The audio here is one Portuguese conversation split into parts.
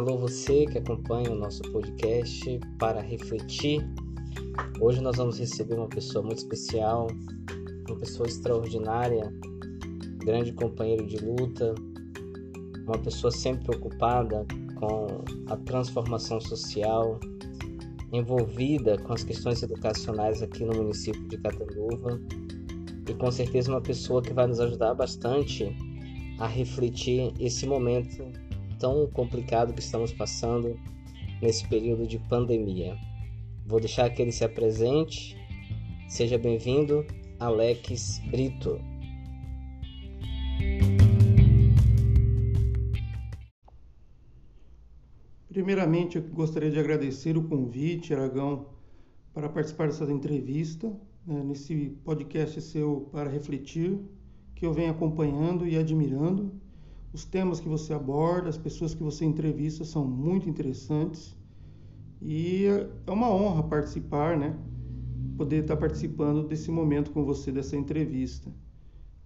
Alô, você que acompanha o nosso podcast para refletir. Hoje nós vamos receber uma pessoa muito especial, uma pessoa extraordinária, grande companheiro de luta, uma pessoa sempre preocupada com a transformação social, envolvida com as questões educacionais aqui no município de Catanduva e com certeza uma pessoa que vai nos ajudar bastante a refletir esse momento tão complicado que estamos passando nesse período de pandemia. Vou deixar que ele se apresente. Seja bem-vindo, Alex Brito. Primeiramente, eu gostaria de agradecer o convite, Aragão, para participar dessa entrevista, né, nesse podcast seu para refletir, que eu venho acompanhando e admirando. Os temas que você aborda, as pessoas que você entrevista são muito interessantes e é uma honra participar, né? Poder estar participando desse momento com você, dessa entrevista.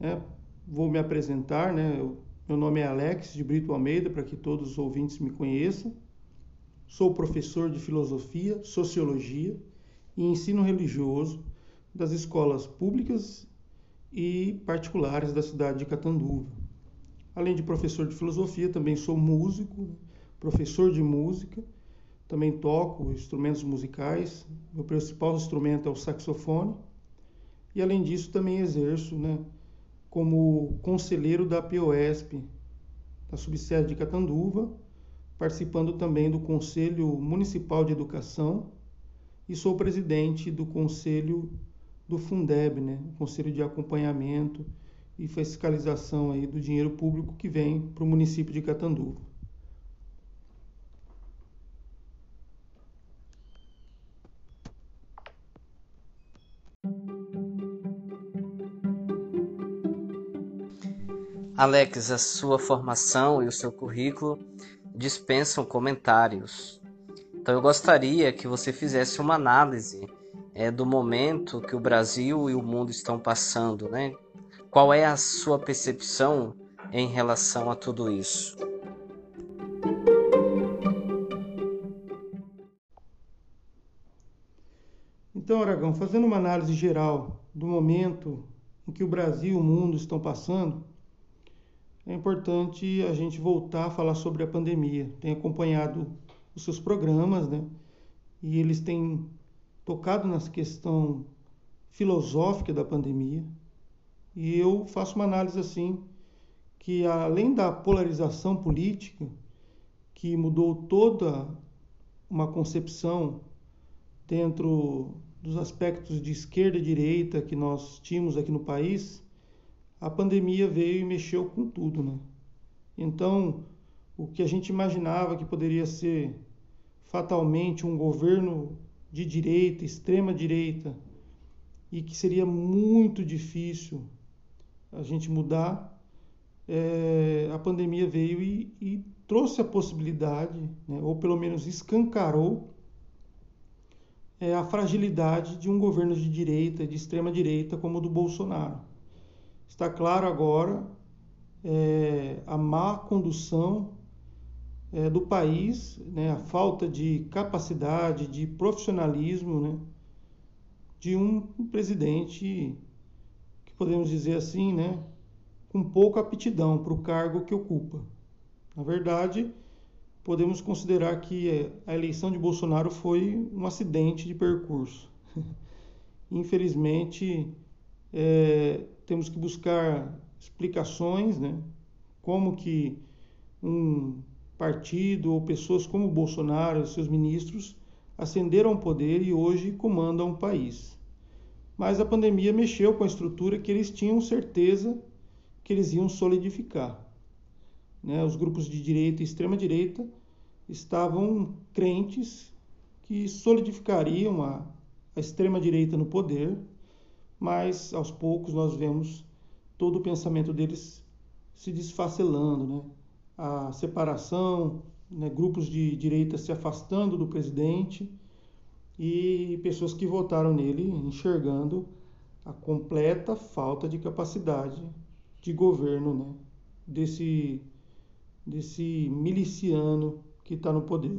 É, vou me apresentar, né? Eu, meu nome é Alex de Brito Almeida, para que todos os ouvintes me conheçam. Sou professor de filosofia, sociologia e ensino religioso das escolas públicas e particulares da cidade de Catanduva. Além de professor de filosofia, também sou músico, professor de música, também toco instrumentos musicais. Meu principal instrumento é o saxofone. E além disso, também exerço né, como conselheiro da POSP, da subsede de Catanduva, participando também do Conselho Municipal de Educação e sou presidente do Conselho do Fundeb, né? Conselho de Acompanhamento e Fiscalização aí do dinheiro público que vem para o município de Catanduva. Alex, a sua formação e o seu currículo dispensam comentários. Então eu gostaria que você fizesse uma análise é, do momento que o Brasil e o mundo estão passando, né? Qual é a sua percepção em relação a tudo isso? Então, Aragão, fazendo uma análise geral do momento em que o Brasil e o mundo estão passando, é importante a gente voltar a falar sobre a pandemia. Tenho acompanhado os seus programas, né? E eles têm tocado nessa questão filosófica da pandemia. E eu faço uma análise assim que além da polarização política que mudou toda uma concepção dentro dos aspectos de esquerda e direita que nós tínhamos aqui no país, a pandemia veio e mexeu com tudo, né? Então, o que a gente imaginava que poderia ser fatalmente um governo de direita, extrema direita, e que seria muito difícil a gente mudar, é, a pandemia veio e, e trouxe a possibilidade, né, ou pelo menos escancarou, é, a fragilidade de um governo de direita, de extrema direita, como o do Bolsonaro. Está claro agora é, a má condução é, do país, né, a falta de capacidade, de profissionalismo né, de um presidente podemos dizer assim, né, com pouca aptidão para o cargo que ocupa. Na verdade, podemos considerar que a eleição de Bolsonaro foi um acidente de percurso. Infelizmente, é, temos que buscar explicações, né? Como que um partido ou pessoas como Bolsonaro e seus ministros ascenderam ao poder e hoje comandam o país. Mas a pandemia mexeu com a estrutura que eles tinham certeza que eles iam solidificar. Né? Os grupos de direita e extrema direita estavam crentes que solidificariam a, a extrema direita no poder mas aos poucos nós vemos todo o pensamento deles se desfacelando, né? A separação, né? grupos de direita se afastando do presidente e pessoas que votaram nele enxergando a completa falta de capacidade de governo, né? Desse desse miliciano que está no poder.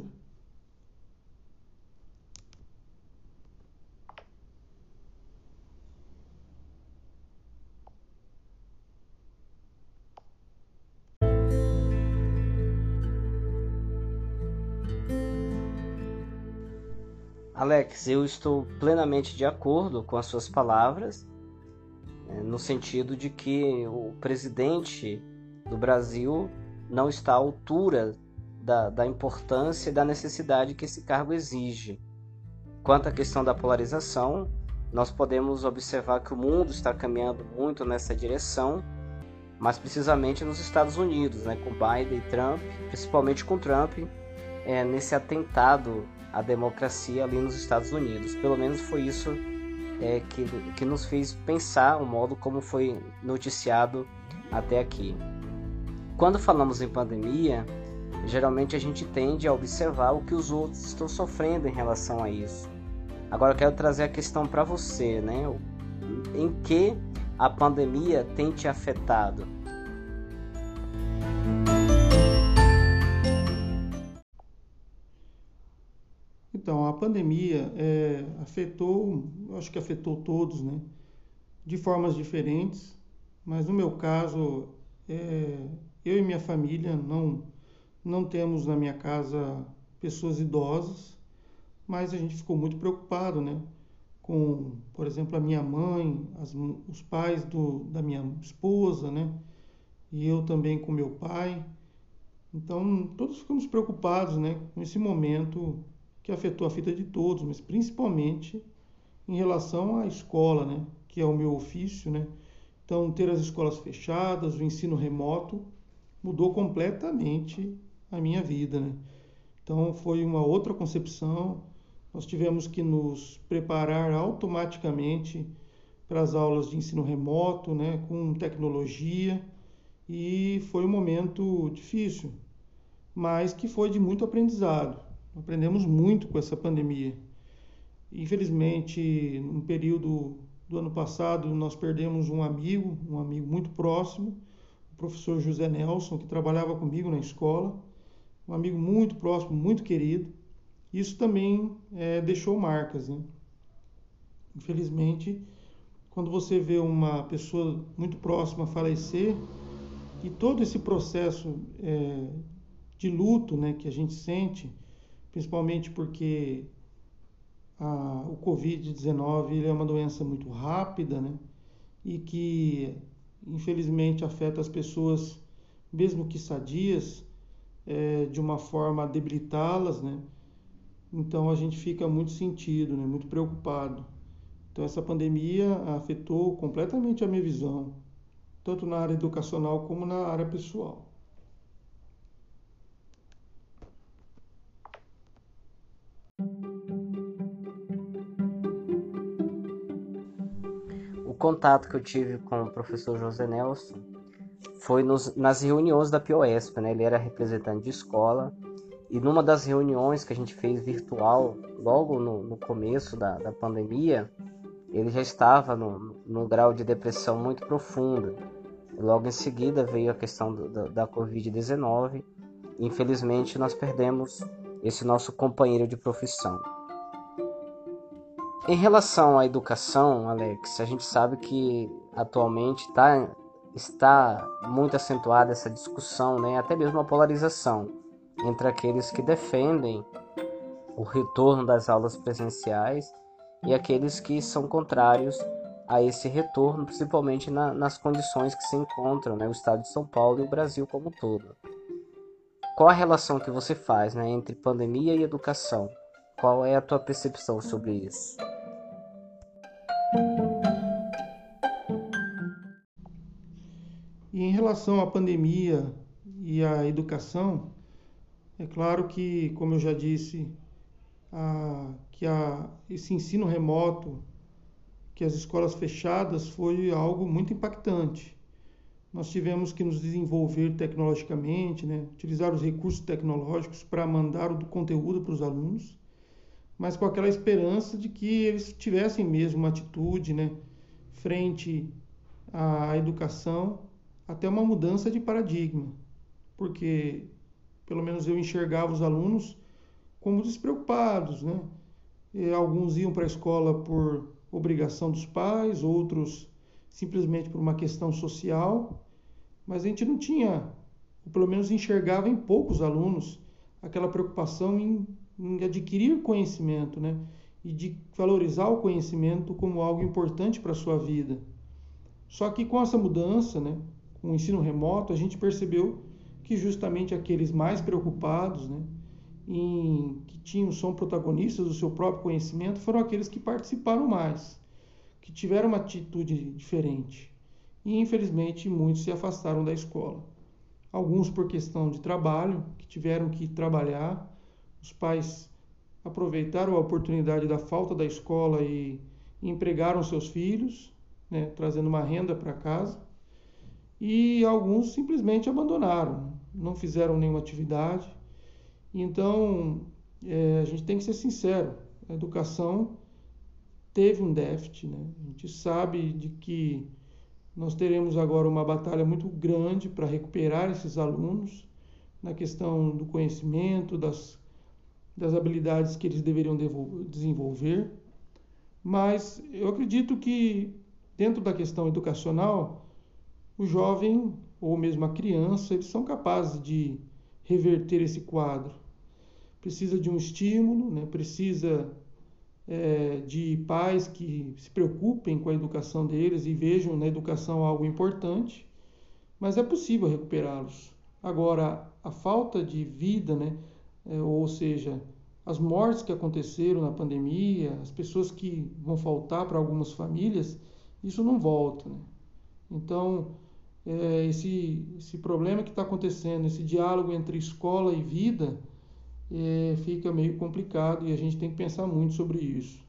Alex, eu estou plenamente de acordo com as suas palavras, né, no sentido de que o presidente do Brasil não está à altura da, da importância e da necessidade que esse cargo exige. Quanto à questão da polarização, nós podemos observar que o mundo está caminhando muito nessa direção, mas precisamente nos Estados Unidos, né, com Biden e Trump, principalmente com Trump, é, nesse atentado à democracia ali nos Estados Unidos. Pelo menos foi isso é, que, que nos fez pensar o modo como foi noticiado até aqui. Quando falamos em pandemia, geralmente a gente tende a observar o que os outros estão sofrendo em relação a isso. Agora eu quero trazer a questão para você, né? Em que a pandemia tem te afetado? Então, a pandemia é, afetou, acho que afetou todos, né? De formas diferentes, mas no meu caso, é, eu e minha família não, não temos na minha casa pessoas idosas, mas a gente ficou muito preocupado, né? Com, por exemplo, a minha mãe, as, os pais do, da minha esposa, né? E eu também com meu pai. Então, todos ficamos preocupados, né? Com esse momento que afetou a vida de todos, mas principalmente em relação à escola, né, que é o meu ofício, né? Então, ter as escolas fechadas, o ensino remoto mudou completamente a minha vida, né? Então, foi uma outra concepção. Nós tivemos que nos preparar automaticamente para as aulas de ensino remoto, né, com tecnologia, e foi um momento difícil, mas que foi de muito aprendizado. Aprendemos muito com essa pandemia. Infelizmente, no período do ano passado, nós perdemos um amigo, um amigo muito próximo, o professor José Nelson, que trabalhava comigo na escola, um amigo muito próximo, muito querido. Isso também é, deixou marcas. Né? Infelizmente, quando você vê uma pessoa muito próxima falecer, e todo esse processo é, de luto né, que a gente sente, principalmente porque a, o Covid-19 é uma doença muito rápida, né? E que infelizmente afeta as pessoas, mesmo que sadias, é, de uma forma a debilitá-las, né? Então a gente fica muito sentido, né? Muito preocupado. Então essa pandemia afetou completamente a minha visão, tanto na área educacional como na área pessoal. Contato que eu tive com o professor José Nelson foi nos, nas reuniões da POSP, né? Ele era representante de escola e numa das reuniões que a gente fez virtual, logo no, no começo da, da pandemia, ele já estava no, no grau de depressão muito profunda. Logo em seguida veio a questão do, da, da Covid-19. Infelizmente, nós perdemos esse nosso companheiro de profissão. Em relação à educação, Alex, a gente sabe que atualmente tá, está muito acentuada essa discussão, né? até mesmo a polarização entre aqueles que defendem o retorno das aulas presenciais e aqueles que são contrários a esse retorno, principalmente na, nas condições que se encontram né, o estado de São Paulo e o Brasil como um todo. Qual a relação que você faz né, entre pandemia e educação? Qual é a tua percepção sobre isso? E em relação à pandemia e à educação, é claro que, como eu já disse, a, que a, esse ensino remoto, que as escolas fechadas, foi algo muito impactante. Nós tivemos que nos desenvolver tecnologicamente, né? utilizar os recursos tecnológicos para mandar o conteúdo para os alunos mas com aquela esperança de que eles tivessem mesmo uma atitude né, frente à educação até uma mudança de paradigma, porque pelo menos eu enxergava os alunos como despreocupados, né? E alguns iam para a escola por obrigação dos pais, outros simplesmente por uma questão social, mas a gente não tinha, ou pelo menos enxergava em poucos alunos, aquela preocupação em, em adquirir conhecimento, né? E de valorizar o conhecimento como algo importante para a sua vida. Só que com essa mudança, né, com o ensino remoto, a gente percebeu que justamente aqueles mais preocupados, né, em, que tinham são protagonistas do seu próprio conhecimento, foram aqueles que participaram mais, que tiveram uma atitude diferente. E infelizmente muitos se afastaram da escola. Alguns por questão de trabalho, que tiveram que trabalhar, os pais aproveitaram a oportunidade da falta da escola e empregaram seus filhos, né, trazendo uma renda para casa, e alguns simplesmente abandonaram, não fizeram nenhuma atividade. Então, é, a gente tem que ser sincero: a educação teve um déficit. Né? A gente sabe de que nós teremos agora uma batalha muito grande para recuperar esses alunos na questão do conhecimento, das, das habilidades que eles deveriam desenvolver. Mas eu acredito que dentro da questão educacional, o jovem ou mesmo a criança, eles são capazes de reverter esse quadro. Precisa de um estímulo, né? precisa é, de pais que se preocupem com a educação deles e vejam na educação algo importante, mas é possível recuperá-los. Agora, a falta de vida, né? É, ou seja, as mortes que aconteceram na pandemia, as pessoas que vão faltar para algumas famílias, isso não volta. Né? Então, é, esse, esse problema que está acontecendo, esse diálogo entre escola e vida, é, fica meio complicado e a gente tem que pensar muito sobre isso.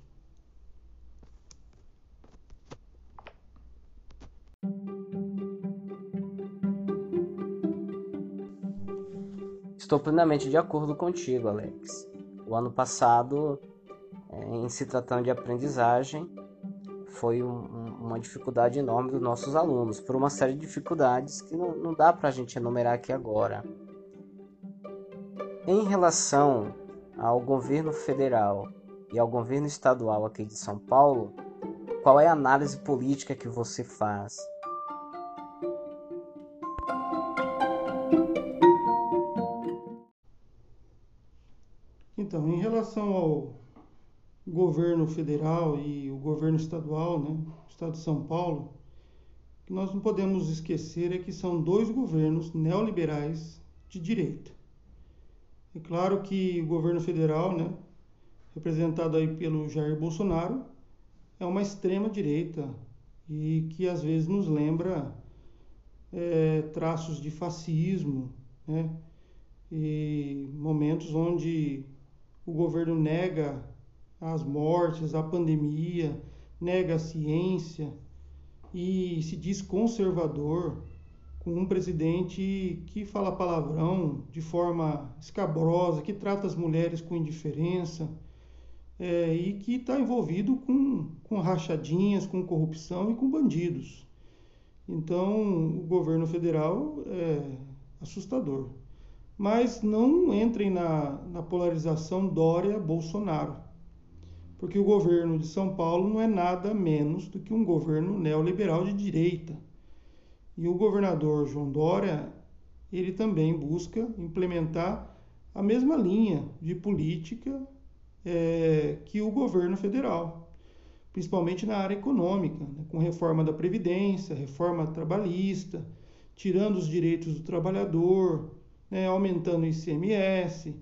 Estou plenamente de acordo contigo, Alex. O ano passado, é, em se tratando de aprendizagem, foi um, uma dificuldade enorme dos nossos alunos, por uma série de dificuldades que não, não dá para a gente enumerar aqui agora. Em relação ao governo federal e ao governo estadual aqui de São Paulo, qual é a análise política que você faz? Relação ao governo federal e o governo estadual, né, o estado de São Paulo, que nós não podemos esquecer é que são dois governos neoliberais de direita. É claro que o governo federal, né, representado aí pelo Jair Bolsonaro, é uma extrema direita e que às vezes nos lembra é, traços de fascismo, né, e momentos onde o governo nega as mortes, a pandemia, nega a ciência e se diz conservador, com um presidente que fala palavrão de forma escabrosa, que trata as mulheres com indiferença é, e que está envolvido com, com rachadinhas, com corrupção e com bandidos. Então, o governo federal é assustador. Mas não entrem na, na polarização Dória-Bolsonaro porque o governo de São Paulo não é nada menos do que um governo neoliberal de direita. E o governador João Dória, ele também busca implementar a mesma linha de política é, que o governo federal, principalmente na área econômica, né, com reforma da Previdência, reforma trabalhista, tirando os direitos do trabalhador, né, aumentando o ICMS.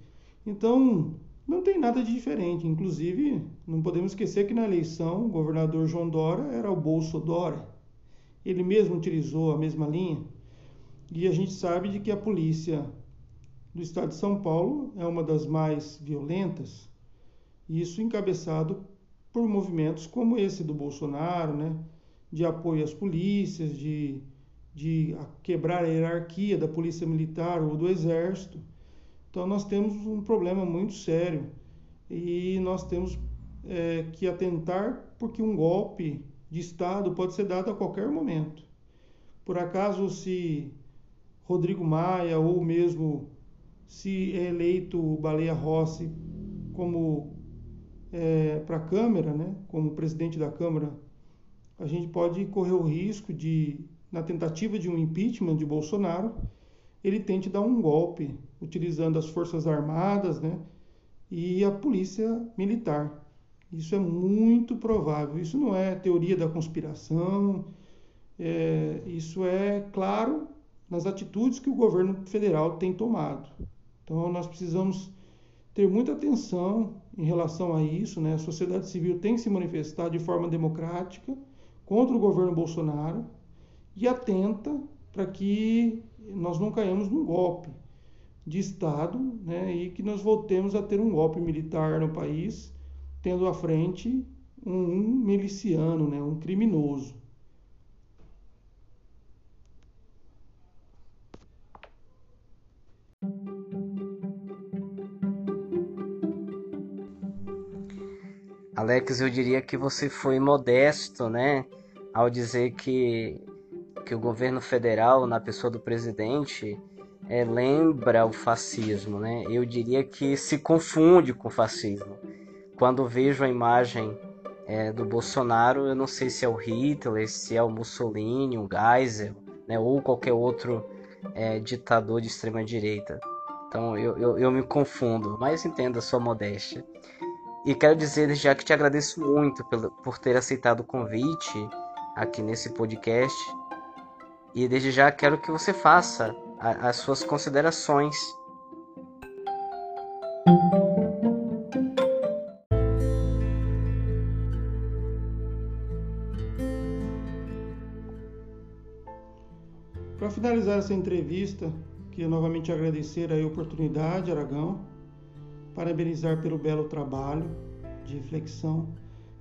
Então, não tem nada de diferente. Inclusive, não podemos esquecer que na eleição o governador João Dória era o Bolso Dória. Ele mesmo utilizou a mesma linha. E a gente sabe de que a polícia do estado de São Paulo é uma das mais violentas. Isso encabeçado por movimentos como esse do Bolsonaro, né? de apoio às polícias, de, de quebrar a hierarquia da polícia militar ou do exército. Então nós temos um problema muito sério e nós temos é, que atentar porque um golpe de Estado pode ser dado a qualquer momento. Por acaso, se Rodrigo Maia ou mesmo se é eleito Baleia Rossi como é, para a Câmara, né, como presidente da Câmara, a gente pode correr o risco de, na tentativa de um impeachment de Bolsonaro, ele tente dar um golpe, utilizando as Forças Armadas né, e a Polícia Militar. Isso é muito provável. Isso não é teoria da conspiração, é, isso é claro nas atitudes que o governo federal tem tomado. Então, nós precisamos ter muita atenção em relação a isso. Né? A sociedade civil tem que se manifestar de forma democrática contra o governo Bolsonaro e atenta para que nós não caímos num golpe de Estado né? e que nós voltemos a ter um golpe militar no país, tendo à frente um miliciano, né? um criminoso. Alex, eu diria que você foi modesto, né, ao dizer que, que o governo federal, na pessoa do presidente, é, lembra o fascismo, né? Eu diria que se confunde com o fascismo. Quando vejo a imagem é, do Bolsonaro, eu não sei se é o Hitler, se é o Mussolini, o Geisel, né, ou qualquer outro é, ditador de extrema direita. Então eu, eu, eu me confundo, mas entendo a sua modéstia. E quero dizer já que te agradeço muito por, por ter aceitado o convite aqui nesse podcast. E desde já quero que você faça a, as suas considerações. Para finalizar essa entrevista, queria novamente agradecer a oportunidade, Aragão, parabenizar pelo belo trabalho de reflexão.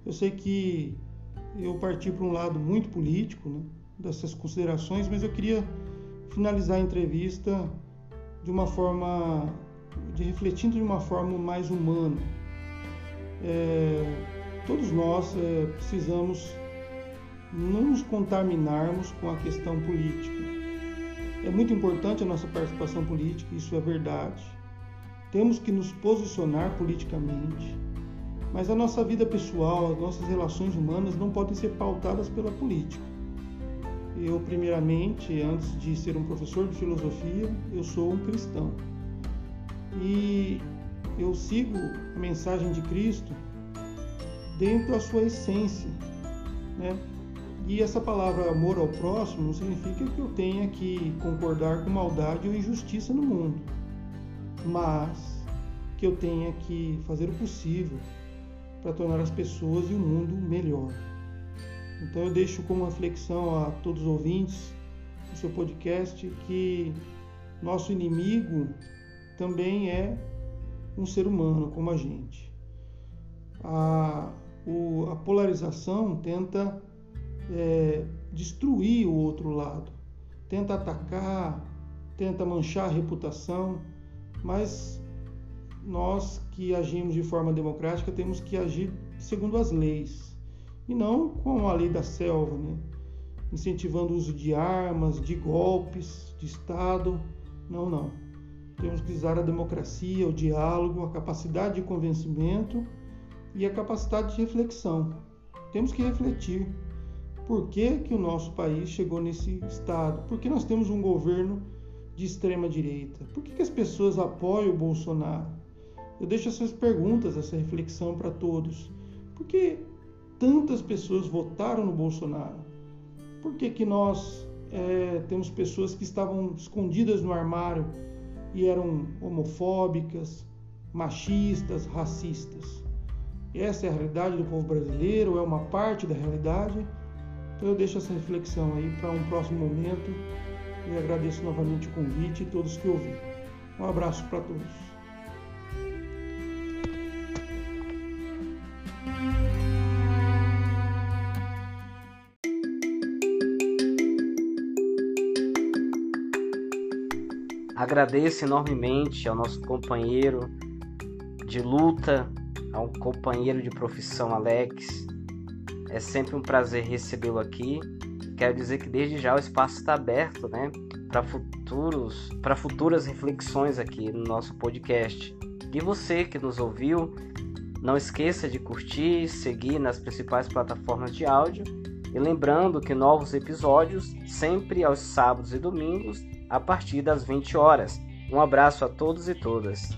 Eu sei que eu parti para um lado muito político né, dessas considerações, mas eu queria finalizar a entrevista de uma forma, de refletindo de uma forma mais humana. É, todos nós é, precisamos não nos contaminarmos com a questão política. É muito importante a nossa participação política, isso é verdade. Temos que nos posicionar politicamente, mas a nossa vida pessoal, as nossas relações humanas não podem ser pautadas pela política. Eu, primeiramente, antes de ser um professor de filosofia, eu sou um cristão. E eu sigo a mensagem de Cristo dentro da sua essência, né? E essa palavra amor ao próximo não significa que eu tenha que concordar com maldade ou injustiça no mundo mas que eu tenha que fazer o possível para tornar as pessoas e o mundo melhor. Então eu deixo como reflexão a todos os ouvintes do seu podcast que nosso inimigo também é um ser humano como a gente. A, o, a polarização tenta é, destruir o outro lado, tenta atacar, tenta manchar a reputação mas nós que agimos de forma democrática temos que agir segundo as leis e não com a lei da selva, né? incentivando o uso de armas, de golpes, de Estado. Não, não. Temos que usar a democracia, o diálogo, a capacidade de convencimento e a capacidade de reflexão. Temos que refletir por que, que o nosso país chegou nesse estado, por que nós temos um governo de extrema direita? Por que, que as pessoas apoiam o Bolsonaro? Eu deixo essas perguntas, essa reflexão para todos. Por que tantas pessoas votaram no Bolsonaro? Por que, que nós é, temos pessoas que estavam escondidas no armário e eram homofóbicas, machistas, racistas? Essa é a realidade do povo brasileiro, é uma parte da realidade? Então eu deixo essa reflexão aí para um próximo momento e agradeço novamente o convite e todos que ouviram. Um abraço para todos. Agradeço enormemente ao nosso companheiro de luta, ao companheiro de profissão Alex. É sempre um prazer recebê-lo aqui quero dizer que desde já o espaço está aberto, né, para futuros, para futuras reflexões aqui no nosso podcast. E você que nos ouviu, não esqueça de curtir, seguir nas principais plataformas de áudio e lembrando que novos episódios sempre aos sábados e domingos a partir das 20 horas. Um abraço a todos e todas.